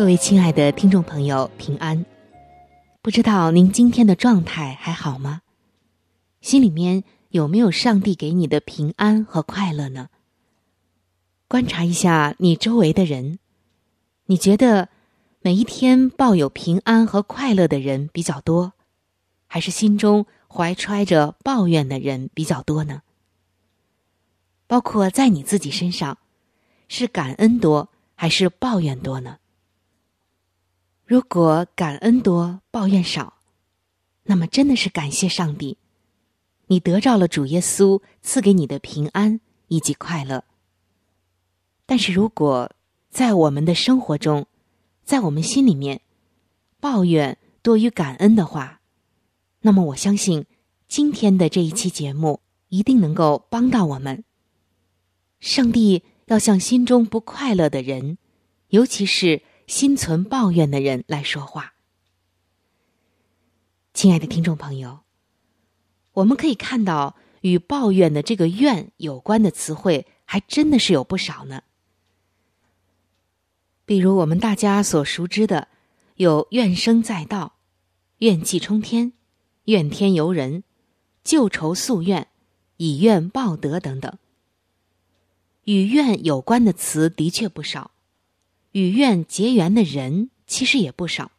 各位亲爱的听众朋友，平安！不知道您今天的状态还好吗？心里面有没有上帝给你的平安和快乐呢？观察一下你周围的人，你觉得每一天抱有平安和快乐的人比较多，还是心中怀揣着抱怨的人比较多呢？包括在你自己身上，是感恩多还是抱怨多呢？如果感恩多，抱怨少，那么真的是感谢上帝。你得着了主耶稣赐给你的平安以及快乐。但是如果在我们的生活中，在我们心里面抱怨多于感恩的话，那么我相信今天的这一期节目一定能够帮到我们。上帝要向心中不快乐的人，尤其是心存抱怨的人来说话。亲爱的听众朋友。我们可以看到，与抱怨的这个“怨”有关的词汇，还真的是有不少呢。比如我们大家所熟知的，有“怨声载道”、“怨气冲天”、“怨天尤人”、“旧仇诉怨”、“以怨报德”等等。与怨有关的词的确不少，与怨结缘的人其实也不少。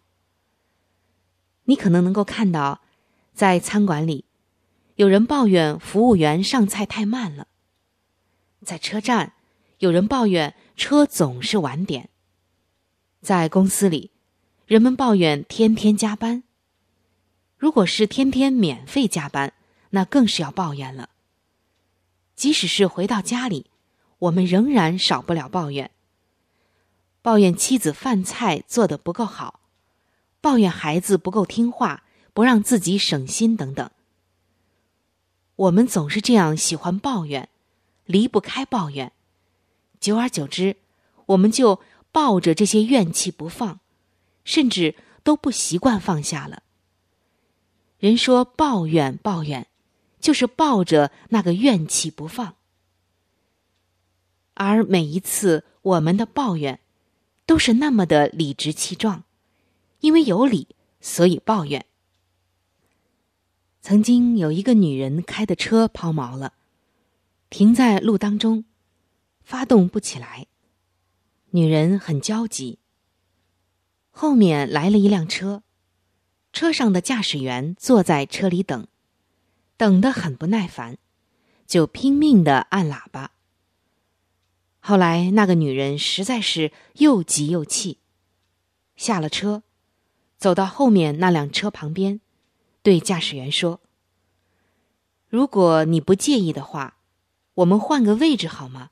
你可能能够看到，在餐馆里。有人抱怨服务员上菜太慢了，在车站，有人抱怨车总是晚点。在公司里，人们抱怨天天加班。如果是天天免费加班，那更是要抱怨了。即使是回到家里，我们仍然少不了抱怨：抱怨妻子饭菜做的不够好，抱怨孩子不够听话，不让自己省心等等。我们总是这样喜欢抱怨，离不开抱怨，久而久之，我们就抱着这些怨气不放，甚至都不习惯放下了。人说抱怨抱怨，就是抱着那个怨气不放，而每一次我们的抱怨，都是那么的理直气壮，因为有理，所以抱怨。曾经有一个女人开的车抛锚了，停在路当中，发动不起来。女人很焦急。后面来了一辆车，车上的驾驶员坐在车里等，等得很不耐烦，就拼命的按喇叭。后来那个女人实在是又急又气，下了车，走到后面那辆车旁边。对驾驶员说：“如果你不介意的话，我们换个位置好吗？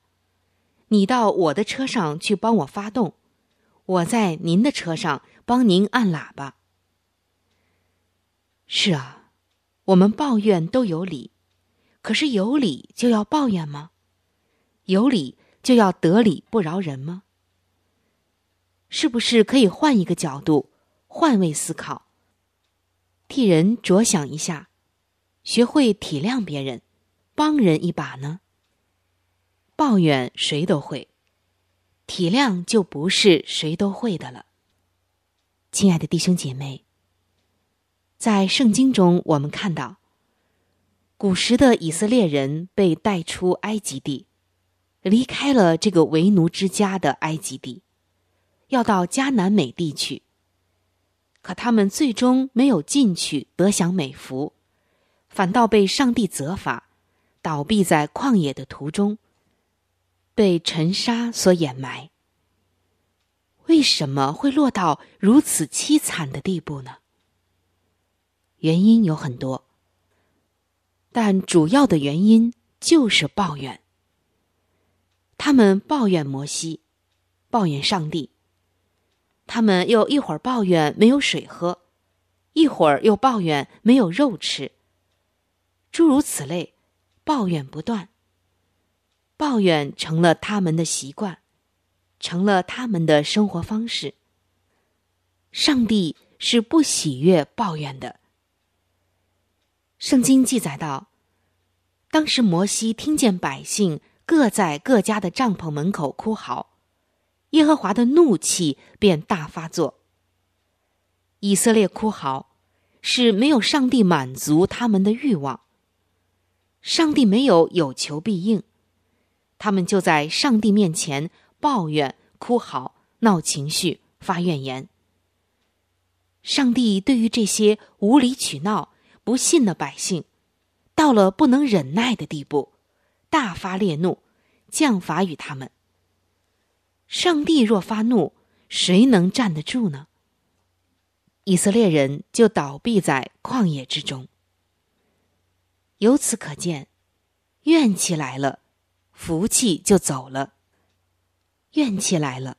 你到我的车上去帮我发动，我在您的车上帮您按喇叭。”是啊，我们抱怨都有理，可是有理就要抱怨吗？有理就要得理不饶人吗？是不是可以换一个角度，换位思考？替人着想一下，学会体谅别人，帮人一把呢。抱怨谁都会，体谅就不是谁都会的了。亲爱的弟兄姐妹，在圣经中，我们看到，古时的以色列人被带出埃及地，离开了这个为奴之家的埃及地，要到迦南美地去。可他们最终没有进去得享美福，反倒被上帝责罚，倒闭在旷野的途中，被尘沙所掩埋。为什么会落到如此凄惨的地步呢？原因有很多，但主要的原因就是抱怨。他们抱怨摩西，抱怨上帝。他们又一会儿抱怨没有水喝，一会儿又抱怨没有肉吃。诸如此类，抱怨不断。抱怨成了他们的习惯。成了他们的生活方式。上帝是不喜悦抱怨的。圣经记载道，当时摩西听见百姓各在各家的帐篷门口哭嚎，耶和华的怒气便大发作。以色列哭嚎，是没有上帝满足他们的欲望。上帝没有有求必应，他们就在上帝面前。抱怨、哭嚎、闹情绪、发怨言。上帝对于这些无理取闹、不信的百姓，到了不能忍耐的地步，大发烈怒，降罚于他们。上帝若发怒，谁能站得住呢？以色列人就倒闭在旷野之中。由此可见，怨气来了，福气就走了。怨气来了，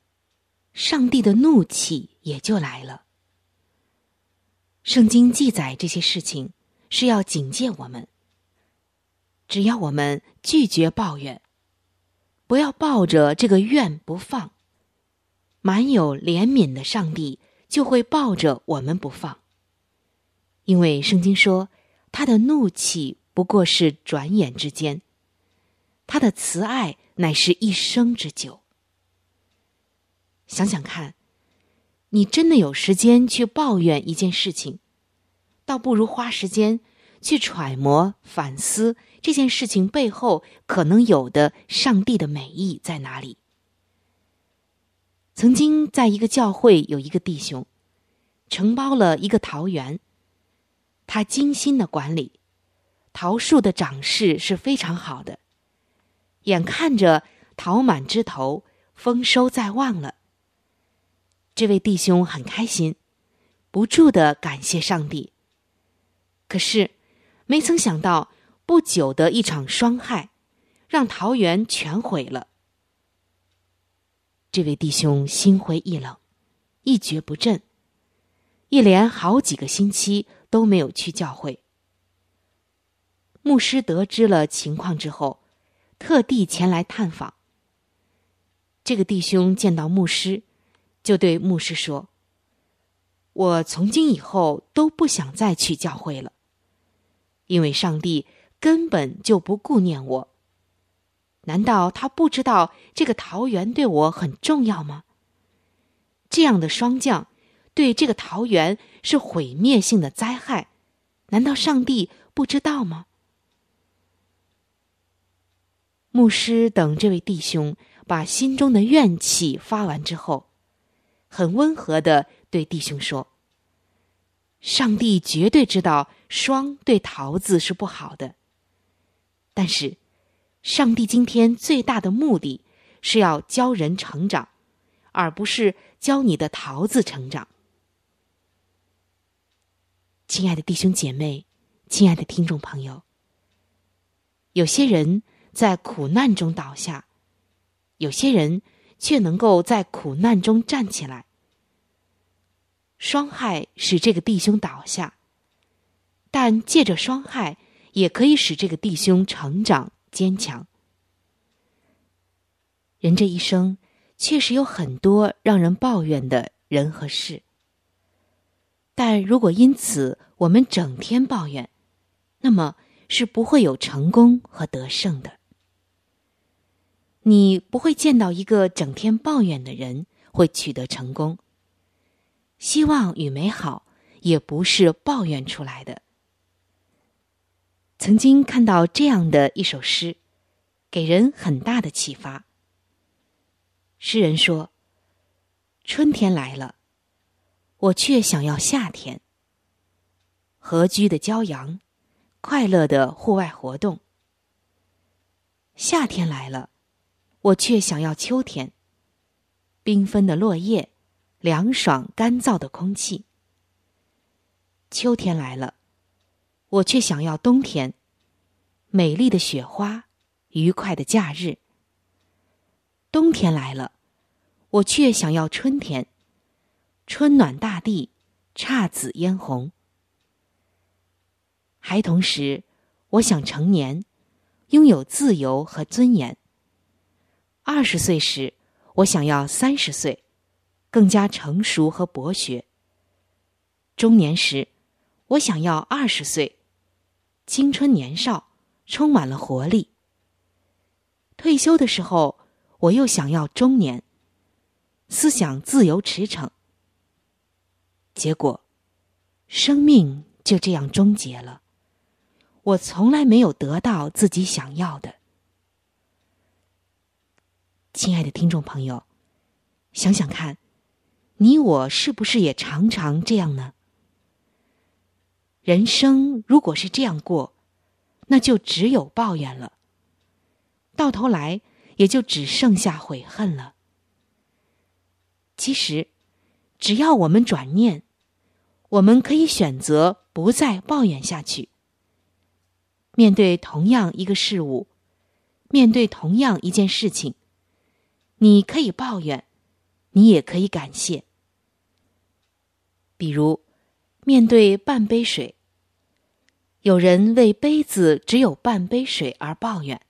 上帝的怒气也就来了。圣经记载这些事情，是要警戒我们：只要我们拒绝抱怨，不要抱着这个怨不放，满有怜悯的上帝就会抱着我们不放。因为圣经说，他的怒气不过是转眼之间，他的慈爱乃是一生之久。想想看，你真的有时间去抱怨一件事情，倒不如花时间去揣摩、反思这件事情背后可能有的上帝的美意在哪里。曾经在一个教会有一个弟兄，承包了一个桃园，他精心的管理，桃树的长势是非常好的，眼看着桃满枝头，丰收在望了。这位弟兄很开心，不住的感谢上帝。可是，没曾想到不久的一场霜害，让桃园全毁了。这位弟兄心灰意冷，一蹶不振，一连好几个星期都没有去教会。牧师得知了情况之后，特地前来探访。这个弟兄见到牧师。就对牧师说：“我从今以后都不想再去教会了，因为上帝根本就不顾念我。难道他不知道这个桃园对我很重要吗？这样的霜降对这个桃园是毁灭性的灾害，难道上帝不知道吗？”牧师等这位弟兄把心中的怨气发完之后。很温和的对弟兄说：“上帝绝对知道霜对桃子是不好的，但是，上帝今天最大的目的是要教人成长，而不是教你的桃子成长。”亲爱的弟兄姐妹，亲爱的听众朋友，有些人在苦难中倒下，有些人。却能够在苦难中站起来。霜害使这个弟兄倒下，但借着霜害，也可以使这个弟兄成长坚强。人这一生确实有很多让人抱怨的人和事，但如果因此我们整天抱怨，那么是不会有成功和得胜的。你不会见到一个整天抱怨的人会取得成功。希望与美好也不是抱怨出来的。曾经看到这样的一首诗，给人很大的启发。诗人说：“春天来了，我却想要夏天。和居的骄阳，快乐的户外活动。夏天来了，我却想要秋天。缤纷的落叶，凉爽干燥的空气。秋天来了，我却想要冬天。美丽的雪花。”愉快的假日，冬天来了，我却想要春天。春暖大地，姹紫嫣红。孩童时，我想成年，拥有自由和尊严。二十岁时，我想要三十岁，更加成熟和博学。中年时，我想要二十岁，青春年少，充满了活力。退休的时候，我又想要中年，思想自由驰骋。结果，生命就这样终结了。我从来没有得到自己想要的。亲爱的听众朋友，想想看，你我是不是也常常这样呢？人生如果是这样过，那就只有抱怨了。到头来，也就只剩下悔恨了。其实，只要我们转念，我们可以选择不再抱怨下去。面对同样一个事物，面对同样一件事情，你可以抱怨，你也可以感谢。比如，面对半杯水，有人为杯子只有半杯水而抱怨。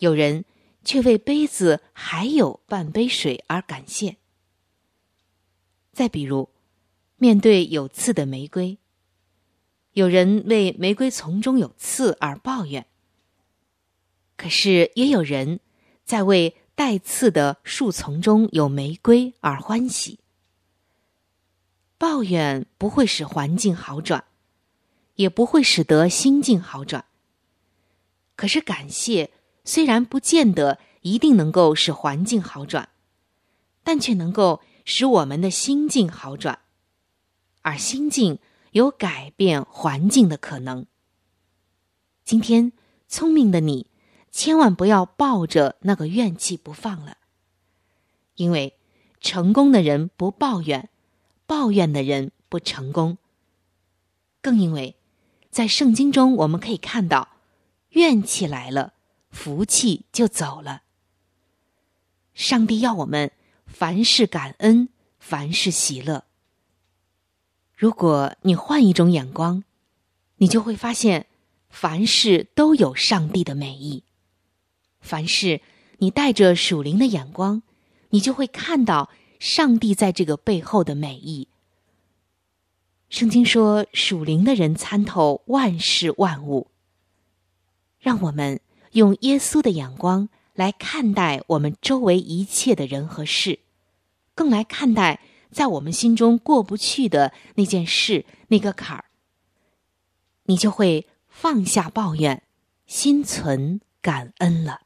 有人却为杯子还有半杯水而感谢。再比如，面对有刺的玫瑰，有人为玫瑰丛中有刺而抱怨；可是也有人在为带刺的树丛中有玫瑰而欢喜。抱怨不会使环境好转，也不会使得心境好转。可是感谢。虽然不见得一定能够使环境好转，但却能够使我们的心境好转，而心境有改变环境的可能。今天，聪明的你，千万不要抱着那个怨气不放了，因为成功的人不抱怨，抱怨的人不成功。更因为，在圣经中我们可以看到，怨气来了。福气就走了。上帝要我们凡事感恩，凡事喜乐。如果你换一种眼光，你就会发现，凡事都有上帝的美意。凡事你带着属灵的眼光，你就会看到上帝在这个背后的美意。圣经说，属灵的人参透万事万物。让我们。用耶稣的眼光来看待我们周围一切的人和事，更来看待在我们心中过不去的那件事、那个坎儿，你就会放下抱怨，心存感恩了。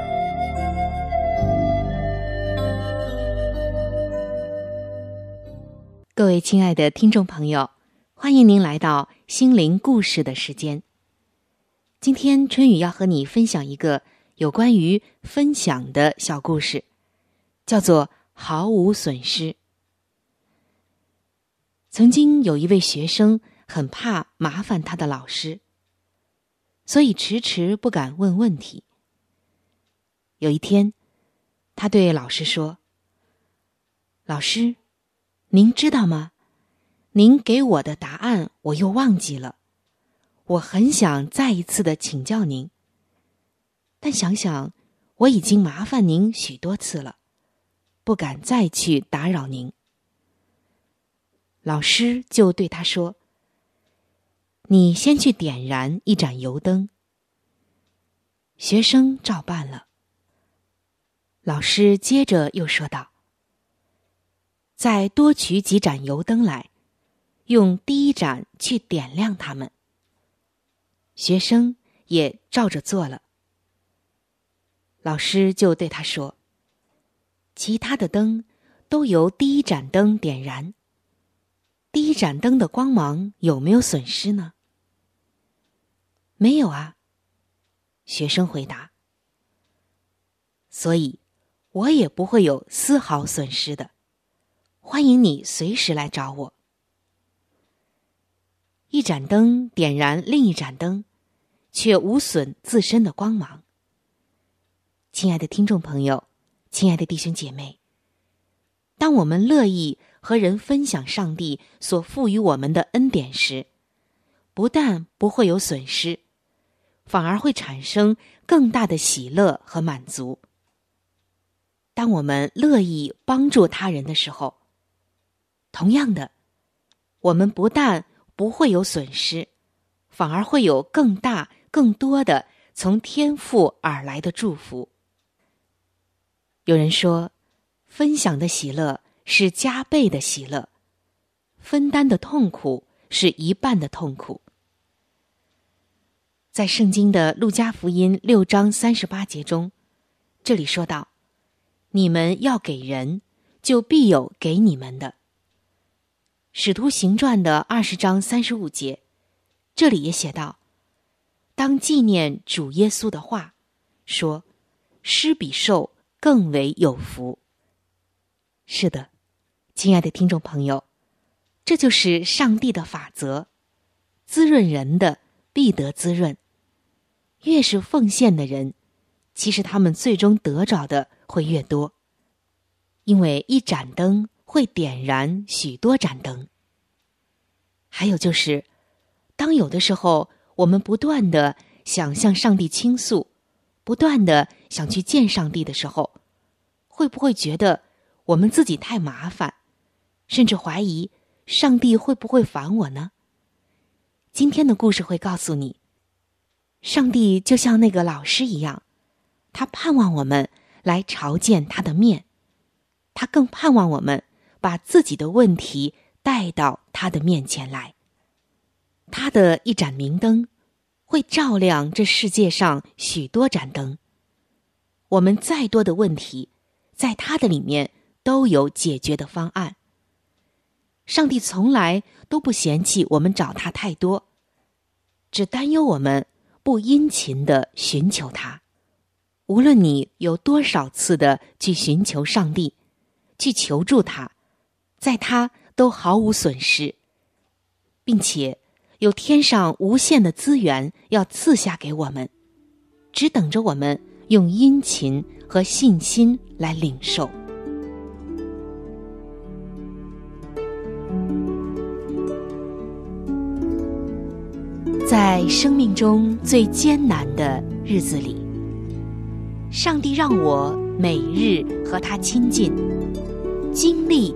各位亲爱的听众朋友，欢迎您来到心灵故事的时间。今天春雨要和你分享一个有关于分享的小故事，叫做“毫无损失”。曾经有一位学生很怕麻烦他的老师，所以迟迟不敢问问题。有一天，他对老师说：“老师，您知道吗？您给我的答案我又忘记了。”我很想再一次的请教您，但想想我已经麻烦您许多次了，不敢再去打扰您。老师就对他说：“你先去点燃一盏油灯。”学生照办了。老师接着又说道：“再多取几盏油灯来，用第一盏去点亮它们。”学生也照着做了。老师就对他说：“其他的灯都由第一盏灯点燃。第一盏灯的光芒有没有损失呢？”“没有啊。”学生回答。“所以，我也不会有丝毫损失的。欢迎你随时来找我。”一盏灯点燃另一盏灯。却无损自身的光芒。亲爱的听众朋友，亲爱的弟兄姐妹，当我们乐意和人分享上帝所赋予我们的恩典时，不但不会有损失，反而会产生更大的喜乐和满足。当我们乐意帮助他人的时候，同样的，我们不但不会有损失，反而会有更大。更多的从天赋而来的祝福。有人说，分享的喜乐是加倍的喜乐，分担的痛苦是一半的痛苦。在圣经的路加福音六章三十八节中，这里说道：“你们要给人，就必有给你们的。”使徒行传的二十章三十五节，这里也写道。当纪念主耶稣的话，说：“施比受更为有福。”是的，亲爱的听众朋友，这就是上帝的法则：滋润人的必得滋润。越是奉献的人，其实他们最终得着的会越多，因为一盏灯会点燃许多盏灯。还有就是，当有的时候。我们不断的想向上帝倾诉，不断的想去见上帝的时候，会不会觉得我们自己太麻烦，甚至怀疑上帝会不会烦我呢？今天的故事会告诉你，上帝就像那个老师一样，他盼望我们来朝见他的面，他更盼望我们把自己的问题带到他的面前来。他的一盏明灯，会照亮这世界上许多盏灯。我们再多的问题，在他的里面都有解决的方案。上帝从来都不嫌弃我们找他太多，只担忧我们不殷勤的寻求他。无论你有多少次的去寻求上帝，去求助他，在他都毫无损失，并且。有天上无限的资源要赐下给我们，只等着我们用殷勤和信心来领受。在生命中最艰难的日子里，上帝让我每日和他亲近，经历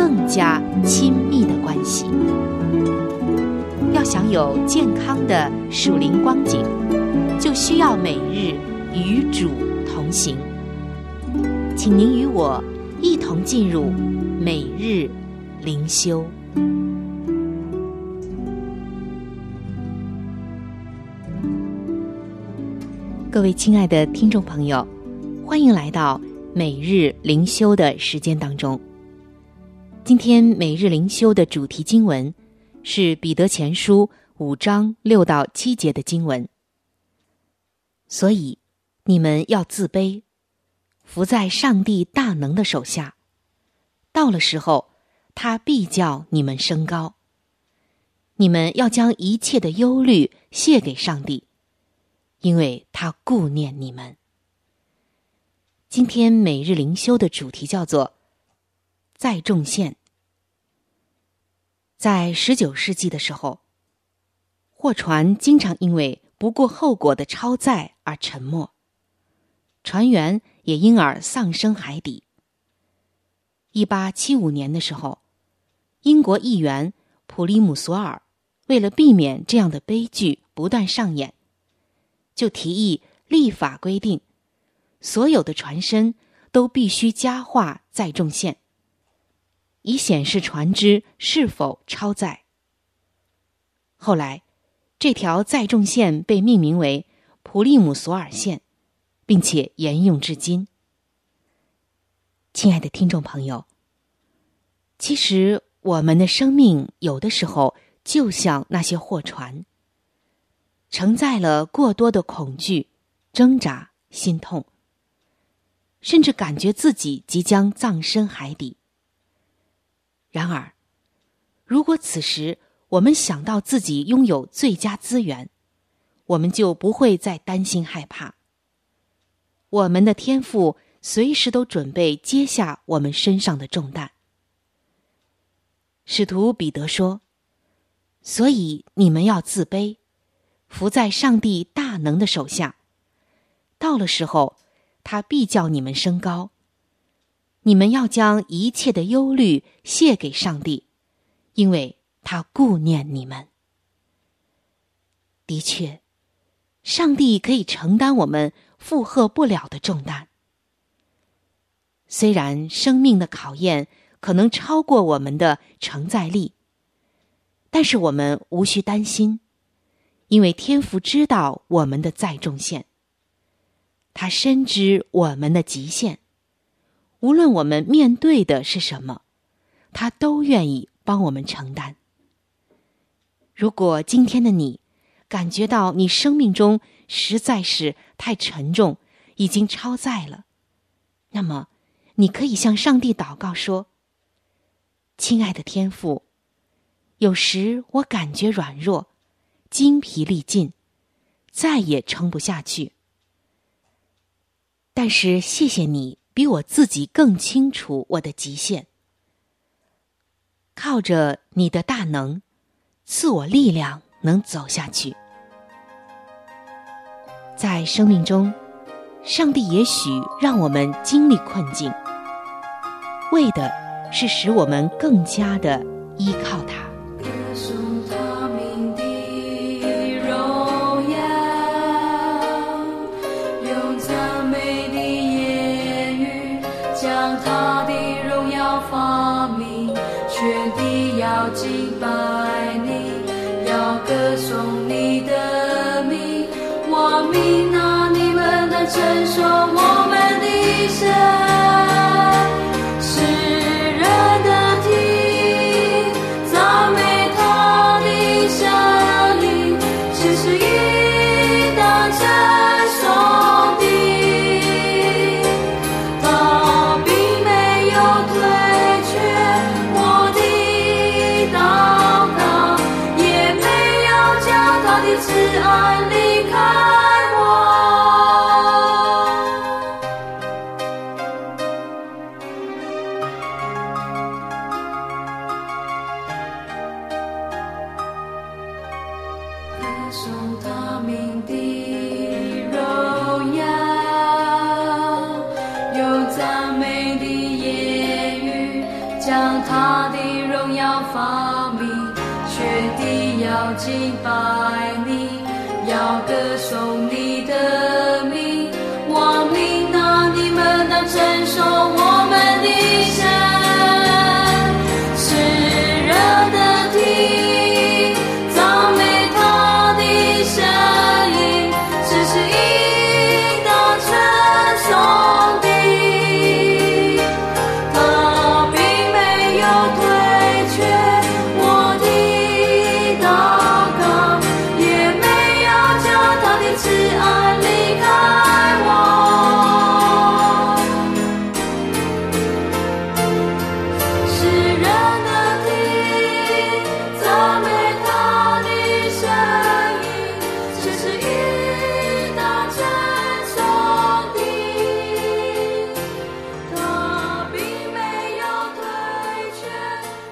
更加亲密的关系。要想有健康的属灵光景，就需要每日与主同行。请您与我一同进入每日灵修。各位亲爱的听众朋友，欢迎来到每日灵修的时间当中。今天每日灵修的主题经文。是彼得前书五章六到七节的经文，所以，你们要自卑，伏在上帝大能的手下。到了时候，他必叫你们升高。你们要将一切的忧虑卸给上帝，因为他顾念你们。今天每日灵修的主题叫做“载重线”。在十九世纪的时候，货船经常因为不顾后果的超载而沉没，船员也因而丧生海底。一八七五年的时候，英国议员普利姆索尔为了避免这样的悲剧不断上演，就提议立法规定，所有的船身都必须加画载重线。以显示船只是否超载。后来，这条载重线被命名为普利姆索尔线，并且沿用至今。亲爱的听众朋友，其实我们的生命有的时候就像那些货船，承载了过多的恐惧、挣扎、心痛，甚至感觉自己即将葬身海底。然而，如果此时我们想到自己拥有最佳资源，我们就不会再担心害怕。我们的天赋随时都准备接下我们身上的重担。使徒彼得说：“所以你们要自卑，伏在上帝大能的手下。到了时候，他必叫你们升高。”你们要将一切的忧虑卸给上帝，因为他顾念你们。的确，上帝可以承担我们负荷不了的重担。虽然生命的考验可能超过我们的承载力，但是我们无需担心，因为天父知道我们的载重线，他深知我们的极限。无论我们面对的是什么，他都愿意帮我们承担。如果今天的你感觉到你生命中实在是太沉重，已经超载了，那么你可以向上帝祷告说：“亲爱的天父，有时我感觉软弱，精疲力尽，再也撑不下去。但是谢谢你。”比我自己更清楚我的极限，靠着你的大能，赐我力量，能走下去。在生命中，上帝也许让我们经历困境，为的是使我们更加的依靠他。承受我们的神。是。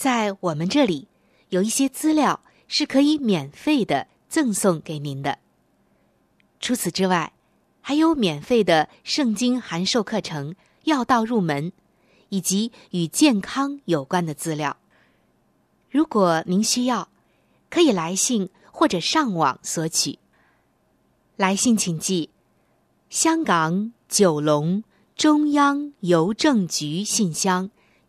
在我们这里有一些资料是可以免费的赠送给您的。除此之外，还有免费的圣经函授课程《要道入门》。以及与健康有关的资料。如果您需要，可以来信或者上网索取。来信请寄：香港九龙中央邮政局信箱